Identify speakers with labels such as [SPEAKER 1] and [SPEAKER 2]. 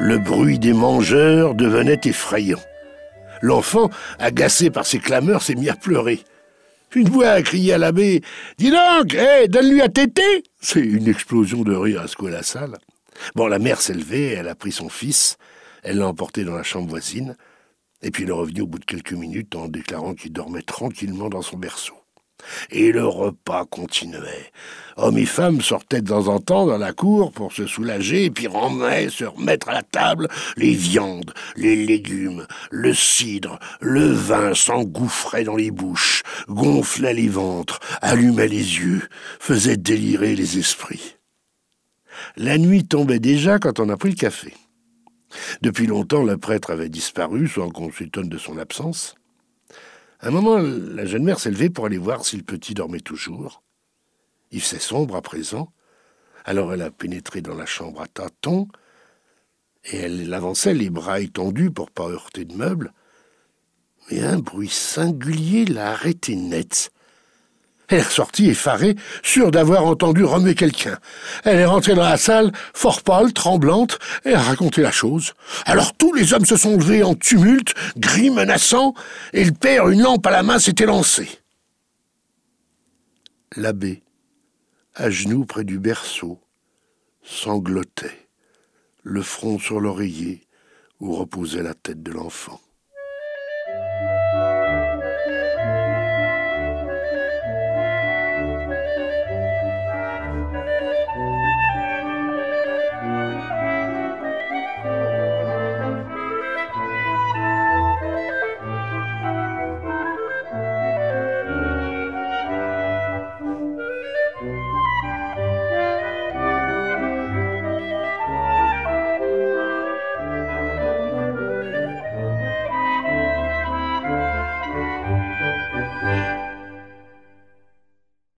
[SPEAKER 1] Le bruit des mangeurs devenait effrayant. L'enfant, agacé par ces clameurs, s'est mis à pleurer. Une voix a crié à l'abbé Dis donc, hé, donne-lui à téter C'est une explosion de rire à secouer la salle. Bon, la mère s'est levée, elle a pris son fils, elle l'a emporté dans la chambre voisine, et puis il est revenu au bout de quelques minutes en déclarant qu'il dormait tranquillement dans son berceau. Et le repas continuait. Hommes et femmes sortaient de temps en temps dans la cour pour se soulager et puis remettre, se remettre à la table les viandes, les légumes, le cidre, le vin s'engouffrait dans les bouches, gonflait les ventres, allumait les yeux, faisait délirer les esprits. La nuit tombait déjà quand on a pris le café. Depuis longtemps, le prêtre avait disparu, sans qu'on s'étonne de son absence. Un moment, la jeune mère s'est levée pour aller voir si le petit dormait toujours. Il faisait sombre à présent. Alors elle a pénétré dans la chambre à tâtons, et elle avançait les bras étendus pour pas heurter de meubles. Mais un bruit singulier l'a arrêté net. Elle est ressortie effarée, sûre d'avoir entendu remuer quelqu'un. Elle est rentrée dans la salle, fort pâle, tremblante, et a raconté la chose. Alors tous les hommes se sont levés en tumulte, gris, menaçants, et le père, une lampe à la main, s'était lancé. L'abbé, à genoux près du berceau, sanglotait, le front sur l'oreiller où reposait la tête de l'enfant.